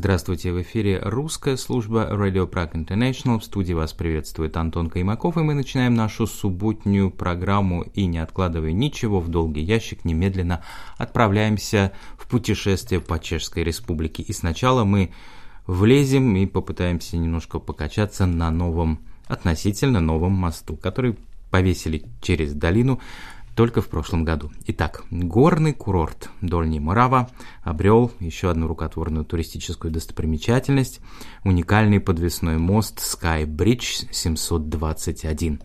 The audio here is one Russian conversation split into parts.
Здравствуйте, в эфире русская служба Radio Prague International. В студии вас приветствует Антон Каймаков, и мы начинаем нашу субботнюю программу. И не откладывая ничего в долгий ящик, немедленно отправляемся в путешествие по Чешской Республике. И сначала мы влезем и попытаемся немножко покачаться на новом, относительно новом мосту, который повесили через долину только в прошлом году. Итак, горный курорт Дольний Мурава обрел еще одну рукотворную туристическую достопримечательность – уникальный подвесной мост Sky Bridge 721.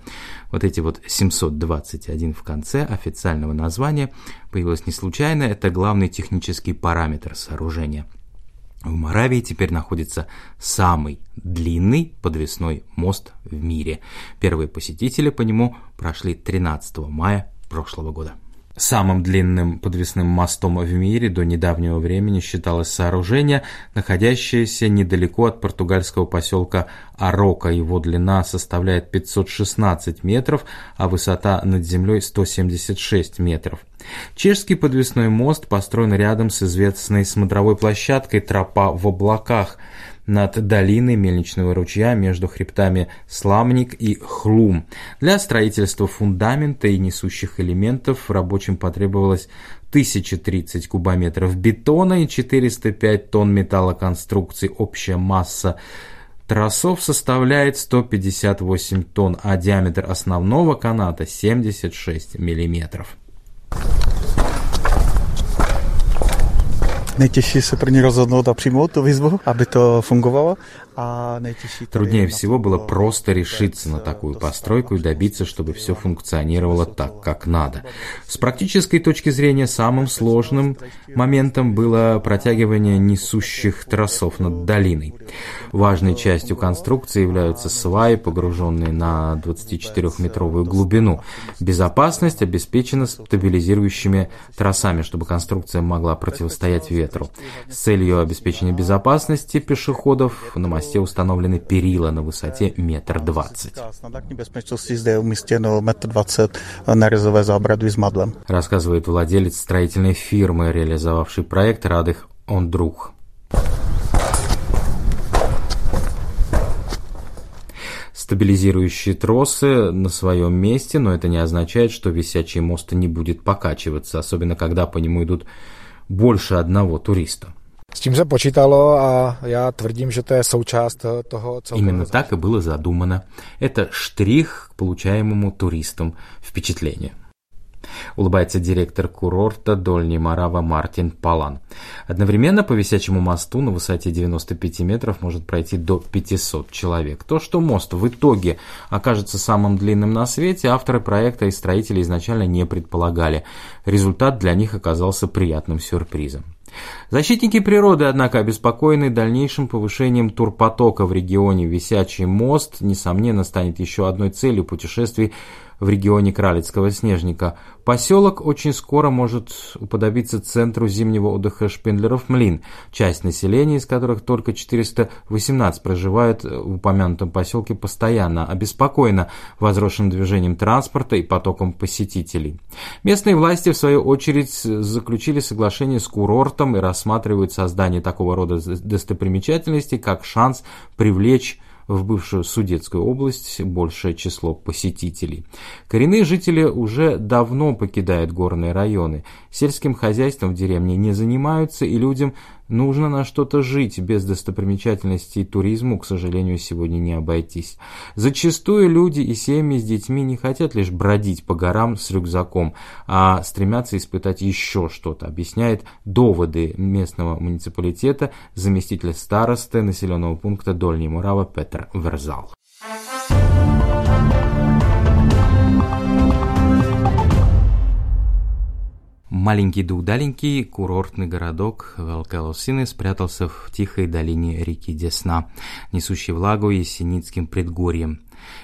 Вот эти вот 721 в конце официального названия появилось не случайно, это главный технический параметр сооружения – в Моравии теперь находится самый длинный подвесной мост в мире. Первые посетители по нему прошли 13 мая прошлого года. Самым длинным подвесным мостом в мире до недавнего времени считалось сооружение, находящееся недалеко от португальского поселка Арока. Его длина составляет 516 метров, а высота над землей 176 метров. Чешский подвесной мост построен рядом с известной смотровой площадкой «Тропа в облаках», над долиной мельничного ручья между хребтами Сламник и Хлум. Для строительства фундамента и несущих элементов рабочим потребовалось 1030 кубометров бетона и 405 тонн металлоконструкций. Общая масса тросов составляет 158 тонн, а диаметр основного каната 76 миллиметров. Nejtěžší se pro ně rozhodnout a přijmout tu výzvu, aby to. Труднее всего было просто решиться на такую постройку и добиться, чтобы все функционировало так, как надо. С практической точки зрения самым сложным моментом было протягивание несущих тросов над долиной. Важной частью конструкции являются сваи, погруженные на 24-метровую глубину. Безопасность обеспечена стабилизирующими тросами, чтобы конструкция могла противостоять ветру. С целью обеспечения безопасности пешеходов на мосте установлены перила на высоте метр двадцать. Рассказывает владелец строительной фирмы, реализовавший проект Радых Ондрух. Стабилизирующие тросы на своем месте, но это не означает, что висячий мост не будет покачиваться, особенно когда по нему идут больше одного туриста. Se počítalo a já tvrdím, že to je součást toho celého. Именно так и было задумано. Это штрих к получаемому туристам впечатлению. Улыбается директор курорта Дольний Марава Мартин Палан. Одновременно по висячему мосту на высоте 95 метров может пройти до 500 человек. То, что мост в итоге окажется самым длинным на свете, авторы проекта и строители изначально не предполагали. Результат для них оказался приятным сюрпризом. Защитники природы, однако, обеспокоены дальнейшим повышением турпотока в регионе. Висячий мост, несомненно, станет еще одной целью путешествий в регионе Кралицкого снежника. Поселок очень скоро может уподобиться центру зимнего отдыха Шпендлеров Млин, часть населения из которых только 418 проживает в упомянутом поселке постоянно, обеспокоена возросшим движением транспорта и потоком посетителей. Местные власти, в свою очередь, заключили соглашение с курортом и рассматривают создание такого рода достопримечательностей как шанс привлечь в бывшую Судетскую область большее число посетителей. Коренные жители уже давно покидают горные районы. Сельским хозяйством в деревне не занимаются, и людям Нужно на что-то жить, без достопримечательностей и туризму, к сожалению, сегодня не обойтись. Зачастую люди и семьи с детьми не хотят лишь бродить по горам с рюкзаком, а стремятся испытать еще что-то, объясняет доводы местного муниципалитета заместитель старосты населенного пункта Дольний Мурава Петр Верзал. Маленький да удаленький курортный городок Велкалосины спрятался в тихой долине реки Десна, несущей влагу Есеницким предгорьем.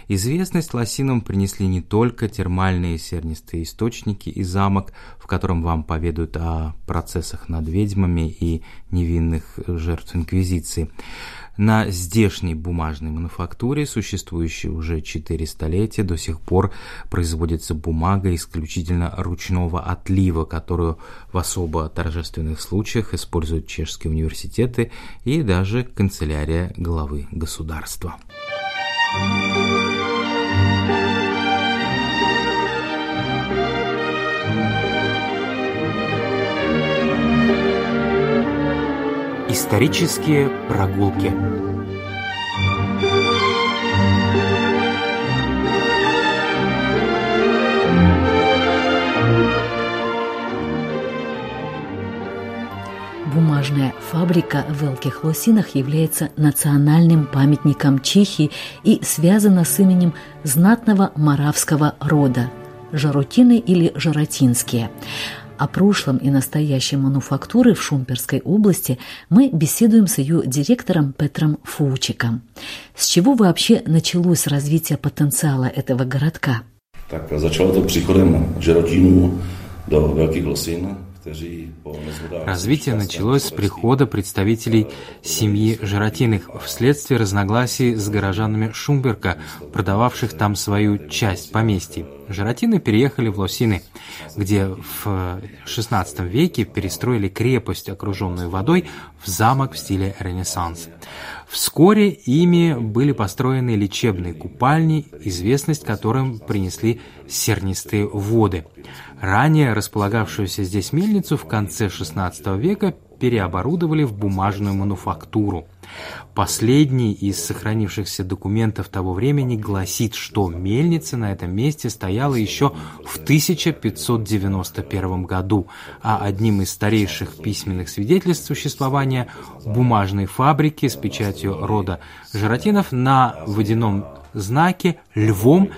Известность лосинам принесли не только термальные сернистые источники и замок, в котором вам поведают о процессах над ведьмами и невинных жертв Инквизиции, На здешней бумажной мануфактуре, существующей уже 4 столетия, до сих пор производится бумага исключительно ручного отлива, которую в особо торжественных случаях используют чешские университеты и даже канцелярия главы государства. Исторические прогулки. Бумажная фабрика в Велких Лосинах является национальным памятником Чехии и связана с именем знатного маравского рода – Жарутины или Жаротинские – о прошлом и настоящем мануфактуры в Шумперской области мы беседуем с ее директором Петром Фучиком. С чего вообще началось развитие потенциала этого городка? Так, začalo to příchodem Žerotínů do Velkých Losin, Развитие началось с прихода представителей семьи Жиротиных вследствие разногласий с горожанами Шумберка, продававших там свою часть поместья. Жиротины переехали в Лосины, где в XVI веке перестроили крепость, окруженную водой, в замок в стиле Ренессанс. Вскоре ими были построены лечебные купальни, известность которым принесли сернистые воды. Ранее располагавшуюся здесь мельницу в конце XVI века переоборудовали в бумажную мануфактуру. Последний из сохранившихся документов того времени гласит, что мельница на этом месте стояла еще в 1591 году, а одним из старейших письменных свидетельств существования бумажной фабрики с печатью рода Жиротинов на водяном знаке львом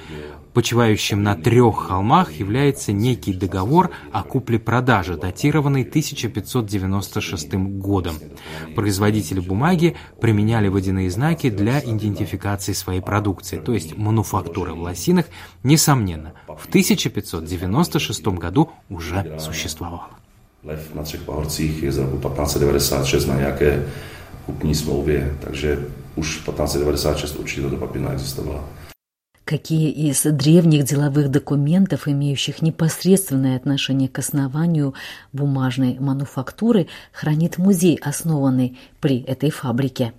почивающим на трех холмах, является некий договор о купле-продаже, датированный 1596 годом. Производители бумаги применяли водяные знаки для идентификации своей продукции, то есть мануфактура в Лосинах, несомненно, в 1596 году уже существовала. Lev na třech pahorcích je z roku 1596 na nějaké kupní smlouvě, takže už 1596 určitě tato papírna existovala. Какие из древних деловых документов, имеющих непосредственное отношение к основанию бумажной мануфактуры, хранит музей, основанный при этой фабрике?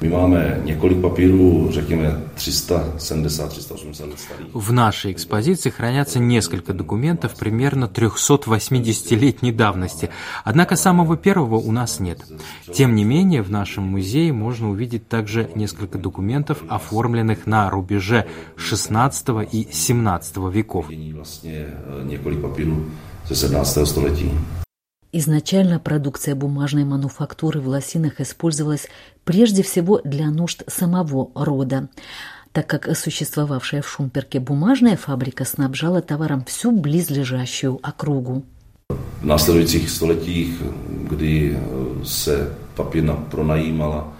My máme několik papírů, řekněme 370, 380 let starých. В нашей экспозиции хранятся несколько документов примерно 380-летней давности, однако самого первого у нас нет. Тем не менее, в нашем музее можно увидеть также несколько документов, оформленных на рубеже 16 и 17 веков. Papírů ze 17. století. Изначально продукция бумажной мануфактуры в Лосинах использовалась прежде всего для нужд самого рода, так как существовавшая в Шумперке бумажная фабрика снабжала товаром всю близлежащую округу. V následujících stoletích, kdy se papírna pronajímala,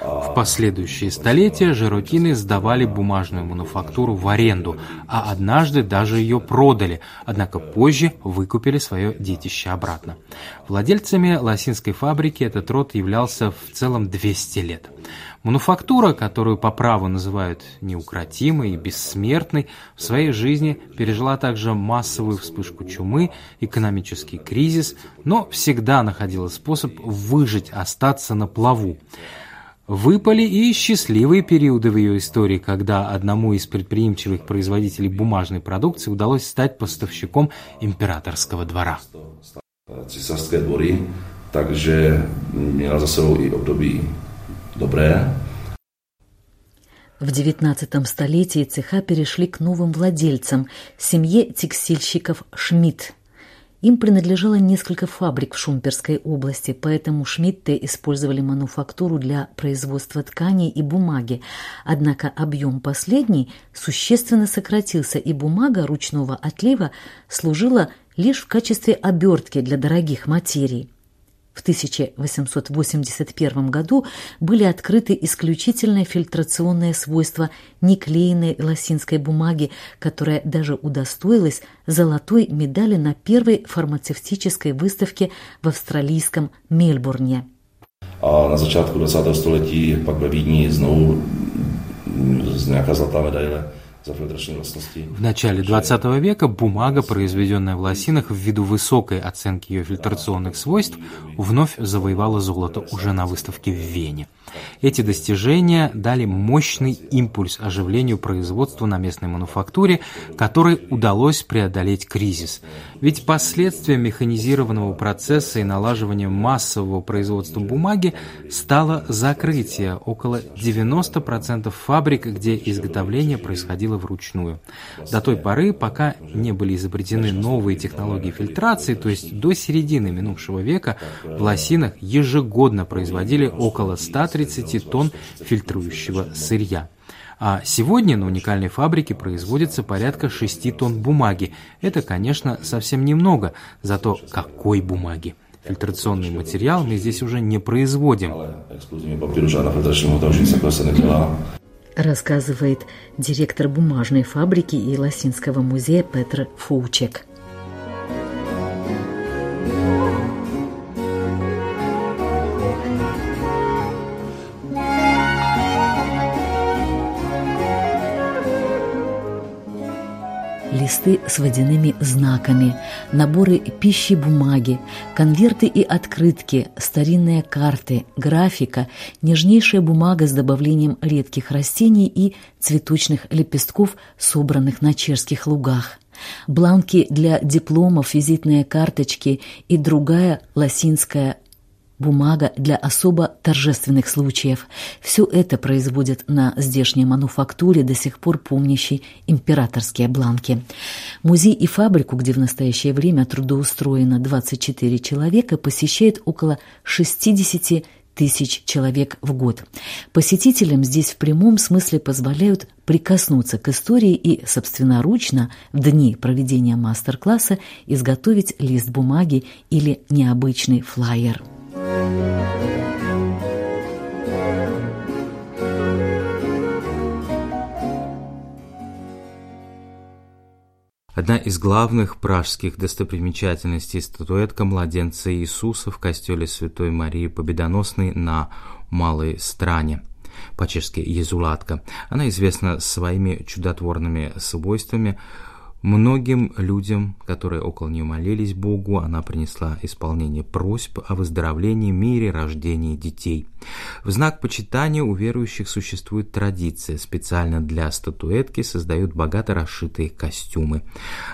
В последующие столетия жиротины сдавали бумажную мануфактуру в аренду, а однажды даже ее продали, однако позже выкупили свое детище обратно. Владельцами лосинской фабрики этот род являлся в целом 200 лет. Мануфактура, которую по праву называют неукротимой и бессмертной, в своей жизни пережила также массовую вспышку чумы, экономический кризис, но всегда находила способ выжить, остаться на плаву. Выпали и счастливые периоды в ее истории, когда одному из предприимчивых производителей бумажной продукции удалось стать поставщиком императорского двора. Císařské dvory, takže měla za sebou i období dobré. В XIX столетии цеха перешли к новым владельцам – семье текстильщиков Шмидт. Им принадлежало несколько фабрик в Шумперской области, поэтому Шмидты использовали мануфактуру для производства тканей и бумаги. Однако объем последней существенно сократился, и бумага ручного отлива служила лишь в качестве обертки для дорогих материй. В 1881 году были открыты исключительные фильтрационные свойства неклеенной лосинской бумаги, которая даже удостоилась золотой медали на первой фармацевтической выставке в австралийском Мельбурне. A na začátku 20. století pak ve Vídni znovu nějaká zlatá в начале 20 века бумага, произведенная в лосинах ввиду высокой оценки ее фильтрационных свойств, вновь завоевала золото уже на выставке в Вене. Эти достижения дали мощный импульс оживлению производства на местной мануфактуре, которой удалось преодолеть кризис. Ведь последствием механизированного процесса и налаживания массового производства бумаги стало закрытие. Около 90% фабрик, где изготовление происходило вручную. До той поры, пока не были изобретены новые технологии фильтрации, то есть до середины минувшего века, в лосинах ежегодно производили около 130 тонн фильтрующего сырья. А сегодня на уникальной фабрике производится порядка 6 тонн бумаги. Это, конечно, совсем немного, зато какой бумаги. Фильтрационный материал мы здесь уже не производим рассказывает директор бумажной фабрики и Лосинского музея Петр Фоучек. Листы с водяными знаками, наборы пищи бумаги, конверты и открытки, старинные карты, графика, нежнейшая бумага с добавлением редких растений и цветочных лепестков, собранных на чешских лугах бланки для дипломов, визитные карточки и другая лосинская бумага для особо торжественных случаев. Все это производят на здешней мануфактуре, до сих пор помнящей императорские бланки. Музей и фабрику, где в настоящее время трудоустроено 24 человека, посещает около 60 тысяч человек в год. Посетителям здесь в прямом смысле позволяют прикоснуться к истории и собственноручно в дни проведения мастер-класса изготовить лист бумаги или необычный флаер. Одна из главных пражских достопримечательностей – статуэтка младенца Иисуса в костеле Святой Марии Победоносной на Малой Стране по-чешски «Езулатка». Она известна своими чудотворными свойствами, Многим людям, которые около нее молились Богу, она принесла исполнение просьб о выздоровлении, мире, рождении детей. В знак почитания у верующих существует традиция. Специально для статуэтки создают богато расшитые костюмы.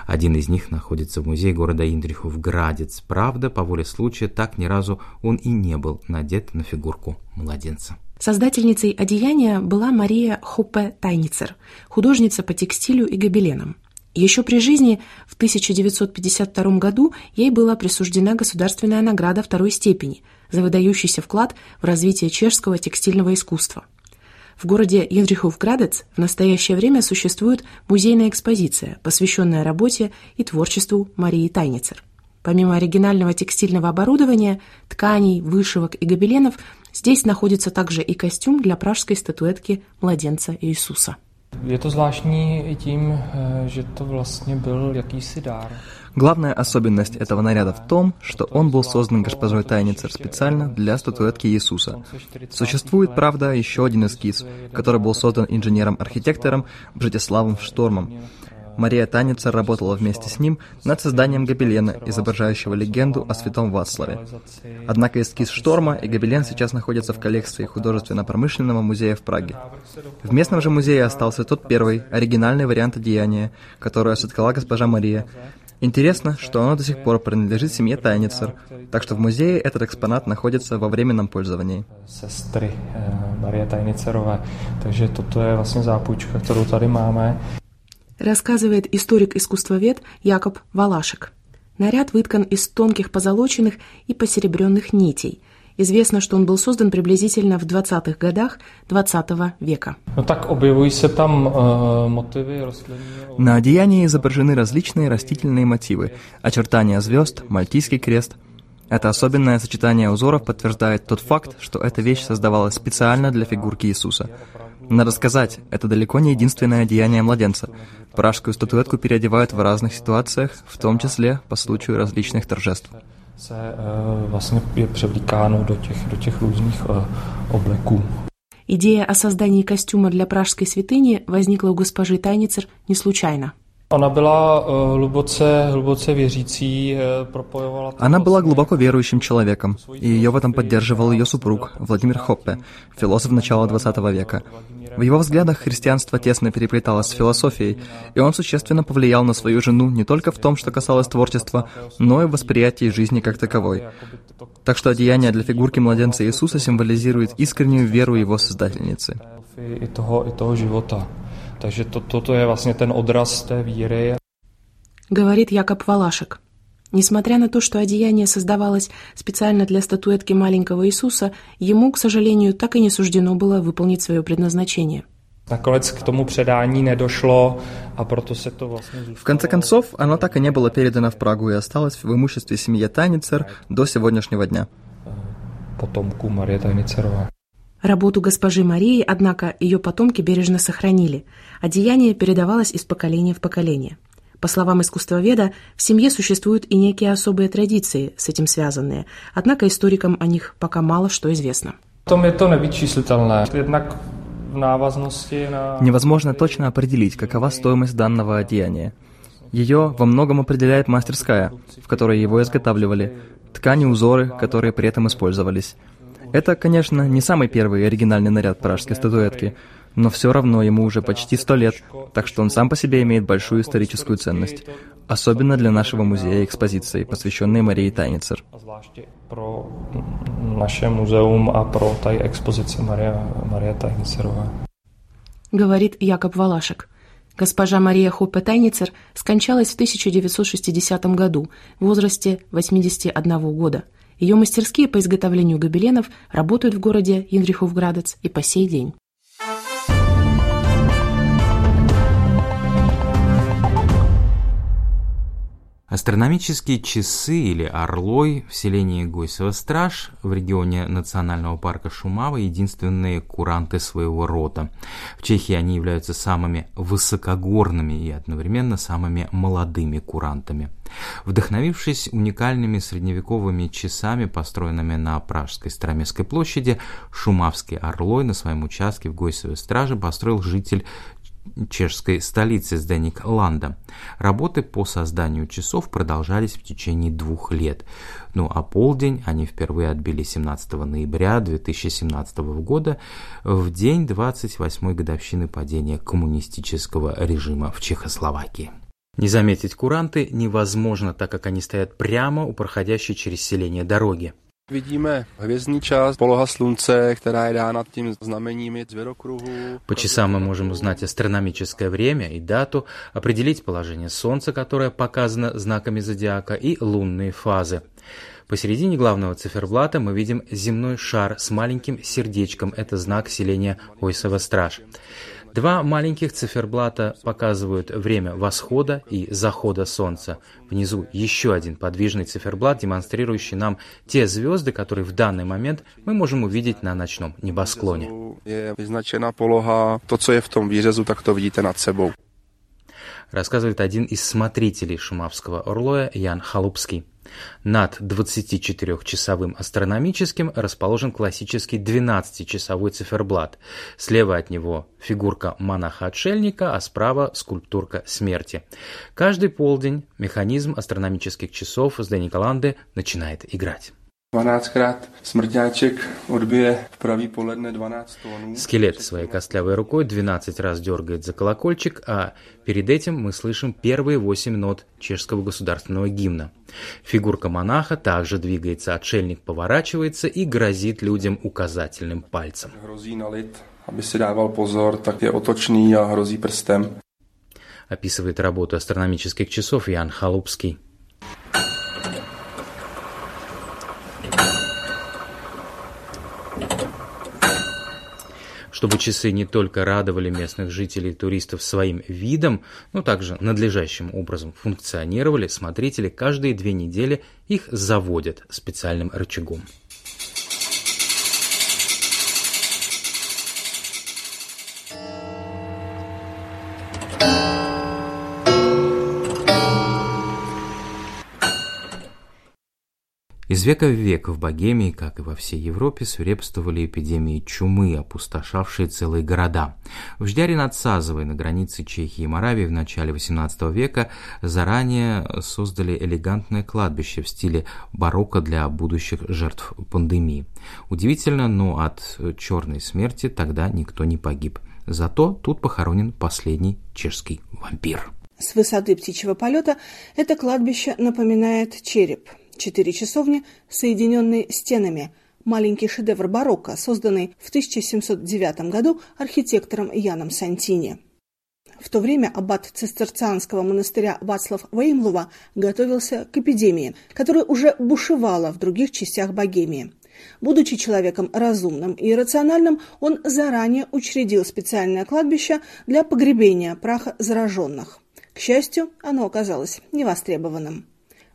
Один из них находится в музее города Индрихов Градец. Правда, по воле случая, так ни разу он и не был надет на фигурку младенца. Создательницей одеяния была Мария Хоппе Тайницер, художница по текстилю и гобеленам. Еще при жизни в 1952 году ей была присуждена государственная награда второй степени за выдающийся вклад в развитие чешского текстильного искусства. В городе Яндрихов-Градец в настоящее время существует музейная экспозиция, посвященная работе и творчеству Марии Тайницер. Помимо оригинального текстильного оборудования, тканей, вышивок и гобеленов, здесь находится также и костюм для пражской статуэтки младенца Иисуса. Je to zvláštní i tím, eh, že to vlastně byl jakýsi dár. Главная особенность этого наряда в том, что он был создан госпожой Тайницер специально для статуэтки Иисуса. Существует, правда, еще один эскиз, который был создан инженером-архитектором Бжетиславом Штормом. Мария Таница работала вместе с ним над созданием гобелена, изображающего легенду о святом Вацлаве. Однако эскиз «Шторма» и гобелен сейчас находятся в коллекции художественно-промышленного музея в Праге. В местном же музее остался тот первый, оригинальный вариант одеяния, который соткала госпожа Мария, Интересно, что оно до сих пор принадлежит семье Тайницер, так что в музее этот экспонат находится во временном пользовании. Сестры э, Мария Tajnicerové, takže toto je vlastně zápůjčka, kterou tady máme рассказывает историк-искусствовед Якоб Валашек. Наряд выткан из тонких позолоченных и посеребренных нитей. Известно, что он был создан приблизительно в 20-х годах 20 века. Ну так объявляются там э, На одеянии изображены различные растительные мотивы, очертания звезд, мальтийский крест. Это особенное сочетание узоров подтверждает тот факт, что эта вещь создавалась специально для фигурки Иисуса. Надо сказать, это далеко не единственное одеяние младенца. Пражскую статуэтку переодевают в разных ситуациях, в том числе по случаю различных торжеств. Идея о создании костюма для пражской святыни возникла у госпожи Тайницер не случайно. Она была глубоко, верующим человеком, и ее в этом поддерживал ее супруг Владимир Хоппе, философ начала XX века. В его взглядах христианство тесно переплеталось с философией, и он существенно повлиял на свою жену не только в том, что касалось творчества, но и в восприятии жизни как таковой. Так что одеяние для фигурки младенца Иисуса символизирует искреннюю веру его создательницы. И того, и того живота. Takže to, toto je vlastně ten odraz té víry. Говорит Якоб Валашек. Несмотря на то, что одеяние создавалось специально для статуэтки маленького Иисуса, ему, к сожалению, так и не суждено было выполнить свое предназначение. Наkonec к тому předání nedošlo a proto se to vlastně... В конце концов, оно так и не было передано в Прагу и осталось в имуществе семьи Тайницер до сегодняшнего дня. Потомку Мария Тайницерова. Работу госпожи Марии, однако, ее потомки бережно сохранили. Одеяние передавалось из поколения в поколение. По словам искусствоведа, в семье существуют и некие особые традиции, с этим связанные, однако историкам о них пока мало что известно. Невозможно точно определить, какова стоимость данного одеяния. Ее во многом определяет мастерская, в которой его изготавливали, ткани, узоры, которые при этом использовались. Это, конечно, не самый первый оригинальный наряд пражской статуэтки, но все равно ему уже почти сто лет, так что он сам по себе имеет большую историческую ценность, особенно для нашего музея экспозиции, посвященной Марии Тайницер. Pro naše muzeum a pro tady expozici Maria, Maria Tajnicerova. Говорит Якоб Валашек. Госпожа Мария Хоппе Тайницер скончалась в 1960 году в возрасте 81 года. Ее мастерские по изготовлению гобеленов работают в городе Инриховградец и по сей день. Астрономические часы или орлой в селении Гойсово-Страж в регионе национального парка Шумава единственные куранты своего рода. В Чехии они являются самыми высокогорными и одновременно самыми молодыми курантами. Вдохновившись уникальными средневековыми часами, построенными на Пражской Староместской площади, Шумавский Орлой на своем участке в Гойсовой страже построил житель чешской столицы Сденик Ланда. Работы по созданию часов продолжались в течение двух лет. Ну а полдень они впервые отбили 17 ноября 2017 года, в день 28-й годовщины падения коммунистического режима в Чехословакии. Не заметить куранты невозможно, так как они стоят прямо у проходящей через селение дороги. Vidíme hvězdný čas, poloha slunce, která je dána tím znameními zvěrokruhu. По часам мы можем узнать астрономическое время и дату, определить положение Солнца, которое показано знаками зодиака, и лунные фазы. Посередине главного циферблата мы видим земной шар с маленьким сердечком. Это знак селения Ойсова-Страж. Два маленьких циферблата показывают время восхода и захода Солнца. Внизу еще один подвижный циферблат, демонстрирующий нам те звезды, которые в данный момент мы можем увидеть на ночном небосклоне. Рассказывает один из смотрителей Шумавского Орлоя Ян Халупский. Над 24-часовым астрономическим расположен классический 12-часовой циферблат. Слева от него фигурка монаха-отшельника, а справа скульптурка смерти. Каждый полдень механизм астрономических часов с Дениколанды начинает играть. 12krát smrťáček odbije v pravý poledne 12 tónů. Скелет своей костлявой рукой 12 раз дергает за колокольчик, а перед этим мы слышим первые 8 нот чешского государственного гимна. Фигурка монаха также двигается, отшельник поворачивается и грозит людям указательным пальцем. Aby si dával pozor, tak je otočný a hrozí prstem. Описывает работу астрономических часов Ян Халупский. Чтобы часы не только радовали местных жителей и туристов своим видом, но также надлежащим образом функционировали, смотрители каждые две недели их заводят специальным рычагом. Века в век в Богемии, как и во всей Европе, свирепствовали эпидемии чумы, опустошавшие целые города. В Ждяре над Сазовой на границе Чехии и Моравии в начале XVIII века заранее создали элегантное кладбище в стиле барокко для будущих жертв пандемии. Удивительно, но от черной смерти тогда никто не погиб. Зато тут похоронен последний чешский вампир. С высоты птичьего полета это кладбище напоминает череп – Четыре часовни, соединенные стенами, маленький шедевр барокко, созданный в 1709 году архитектором Яном Сантини. В то время аббат цистерцианского монастыря Вацлав Веймлова готовился к эпидемии, которая уже бушевала в других частях Богемии. Будучи человеком разумным и рациональным, он заранее учредил специальное кладбище для погребения праха зараженных. К счастью, оно оказалось невостребованным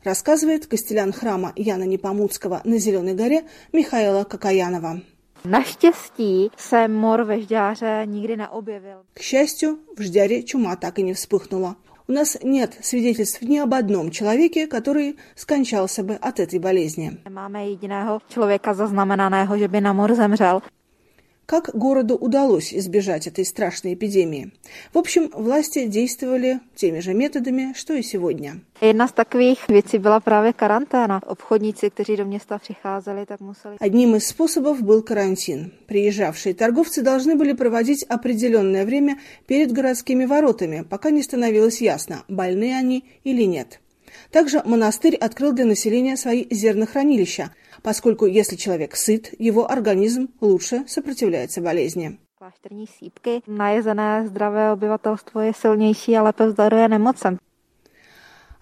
рассказывает костелян храма Яна Непомуцкого на Зеленой горе Михаила Кокаянова. Naštěstí se mor ve Žďáře nikdy neobjevil. К счастью, в Ждяре чума так и не вспыхнула. У нас нет свидетельств ни об одном человеке, который скончался бы от этой болезни. Máme jediného člověka zaznamenaného, že by na mor zemřel как городу удалось избежать этой страшной эпидемии. В общем, власти действовали теми же методами, что и сегодня. Jedna z takových věcí byla právě karanténa. Obchodníci, kteří do města přicházeli, tak museli... Одним из способов был карантин. Приезжавшие торговцы должны были проводить определенное время перед городскими воротами, пока не становилось ясно, больны они или нет. Также монастырь открыл для населения свои зернохранилища, поскольку если человек сыт, его организм лучше сопротивляется болезни. Klášterní sípky, najezené zdravé obyvatelstvo je silnější a lépe vzdoruje nemocem.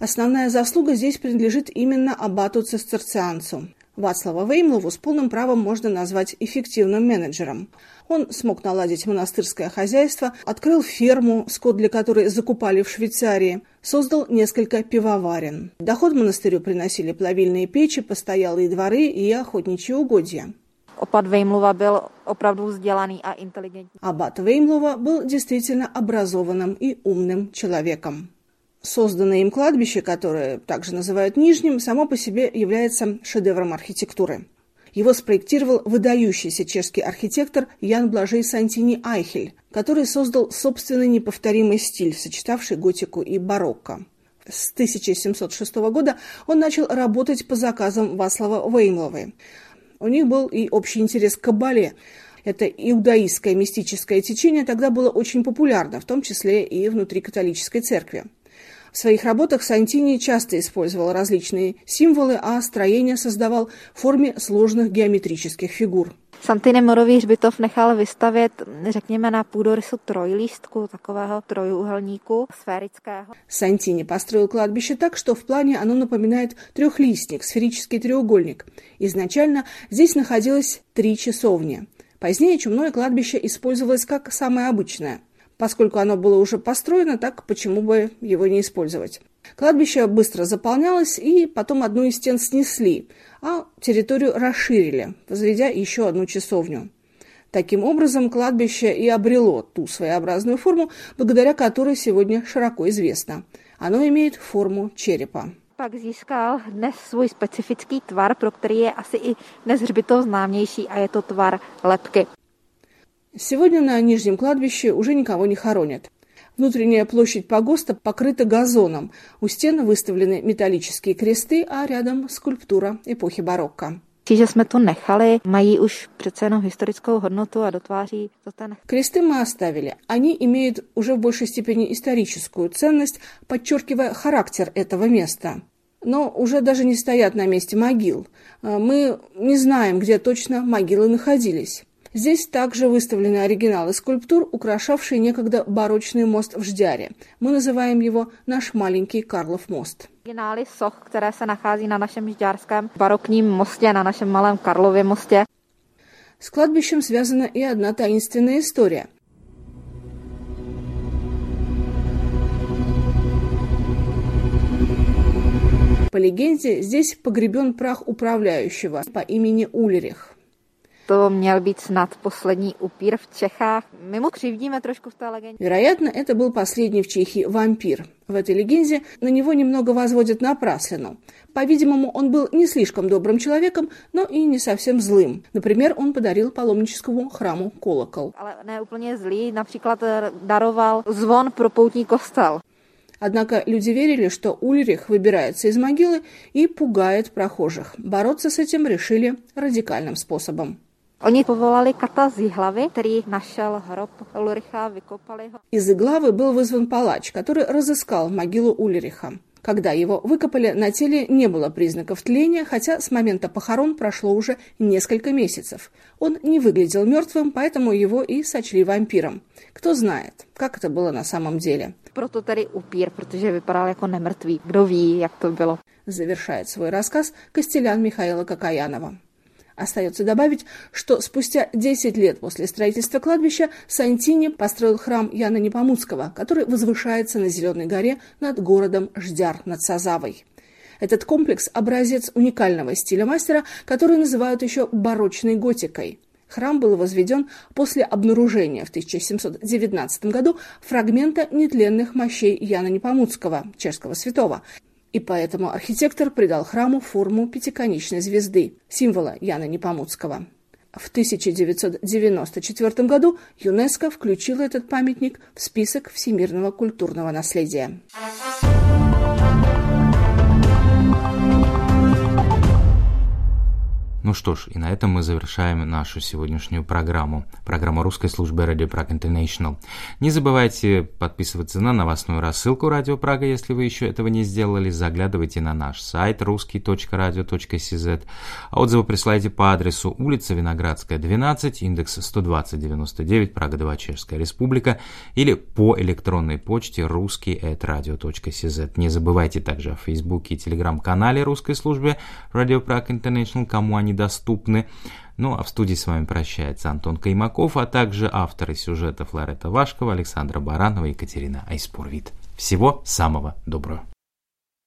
Основная заслуга здесь принадлежит именно аббату цистерцианцу. Вацлава Веймлову с полным правом можно назвать эффективным менеджером. Он смог наладить монастырское хозяйство, открыл ферму, скот для которой закупали в Швейцарии, создал несколько пивоварен. Доход монастырю приносили плавильные печи, постоялые дворы и охотничьи угодья. Опад Веймлова был оправду взделанный а интеллигентный. Аббат Веймлова был действительно образованным и умным человеком. Созданное им кладбище, которое также называют Нижним, само по себе является шедевром архитектуры. Его спроектировал выдающийся чешский архитектор Ян Блажей Сантини Айхель, который создал собственный неповторимый стиль, сочетавший готику и барокко. С 1706 года он начал работать по заказам Васлава Веймловой. У них был и общий интерес к кабале. Это иудаистское мистическое течение тогда было очень популярно, в том числе и внутри католической церкви. В своих работах Сантини часто использовал различные символы, а строение создавал в форме сложных геометрических фигур. Santini Morový hřbitov nechal vystavět, řekněme, na půdorysu trojlístku, takového trojuhelníku sférického. Сантини построил кладбище так, что в плане оно напоминает трехлистник, сферический треугольник. Изначально здесь находилось три часовни. Позднее чумное кладбище использовалось как самое обычное. Поскольку оно было уже построено, так почему бы его не использовать? Кладбище быстро заполнялось, и потом одну из стен снесли, а территорию расширили, возведя еще одну часовню. Таким образом, кладбище и обрело ту своеобразную форму, благодаря которой сегодня широко известно. Оно имеет форму черепа. Pak získal dnes svůj specifický tvar, pro který je asi i dnes hřbitov známější a je to tvar lepky. Сегодня на Нижнем кладбище уже никого не хоронят. Внутренняя площадь погоста покрыта газоном. У стен выставлены металлические кресты, а рядом скульптура эпохи барокко. že jsme to nechali, mají už přece jenom historickou hodnotu a dotváří to ten... Кресты мы оставили. Они имеют уже в большей степени историческую ценность, подчеркивая характер этого места. Но уже даже не стоят на месте могил. Мы не знаем, где точно могилы находились. Здесь также выставлены оригиналы скульптур, украшавшие некогда барочный мост в Ждяре. Мы называем его «Наш маленький Карлов мост». Soch, které se nachází na našem žďárském barokním mostě, na našem malém Karlově mostě. С кладбищем связана и одна таинственная история. По легенде, здесь погребен прах управляющего по имени Ульрих. To měl být snad poslední upír v Čechách. My mu křivdíme trošku v té legendě. Вероятно, это был последний в Чехии вампир. В этой легенде на него немного возводят напраслину. По-видимому, он был не слишком добрым человеком, но и не совсем злым. Например, он подарил паломническому храму колокол. Ale ne úplně zlý, například daroval zvon pro poutní kostel. Однако люди верили, что Ульрих выбирается из могилы и пугает прохожих. Бороться с этим решили радикальным способом. Oni povolali kata z hlavy, který našel hrob Ulricha, vykopali ho. Из Иглавы был вызван палач, который разыскал могилу Ульриха. Когда его выкопали, на теле не было признаков тления, хотя с момента похорон прошло уже несколько месяцев. Он не выглядел мертвым, поэтому его и сочли вампиром. Кто знает, как это было на самом деле. Proto tedy upír, protože vypadal jako nemrtvý. Kdo ví, jak to bylo. Завершает свой рассказ Костелян Михаила Кокаянова. Остается добавить, что спустя 10 лет после строительства кладбища Сантини построил храм Яна Непомуцкого, который возвышается на Зеленой горе над городом Ждяр над Сазавой. Этот комплекс – образец уникального стиля мастера, который называют еще барочной готикой. Храм был возведен после обнаружения в 1719 году фрагмента нетленных мощей Яна Непомуцкого, чешского святого, и поэтому архитектор придал храму форму пятиконечной звезды, символа Яна Непомуцкого. В 1994 году ЮНЕСКО включила этот памятник в список всемирного культурного наследия. Ну что ж, и на этом мы завершаем нашу сегодняшнюю программу. Программу русской службы Radio Prague International. Не забывайте подписываться на новостную рассылку Радио Прага, если вы еще этого не сделали. Заглядывайте на наш сайт русский.радио.cz. А отзывы присылайте по адресу улица Виноградская, 12, индекс 12099, Прага 2, Чешская Республика, или по электронной почте русский.radio.cz. Не забывайте также о Фейсбуке и Телеграм-канале русской службы Radio Prague International, кому они доступны. Ну а в студии с вами прощается Антон Каймаков, а также авторы сюжетов Ларета Вашкова, Александра Баранова и Екатерина Айспурвит. Всего самого доброго.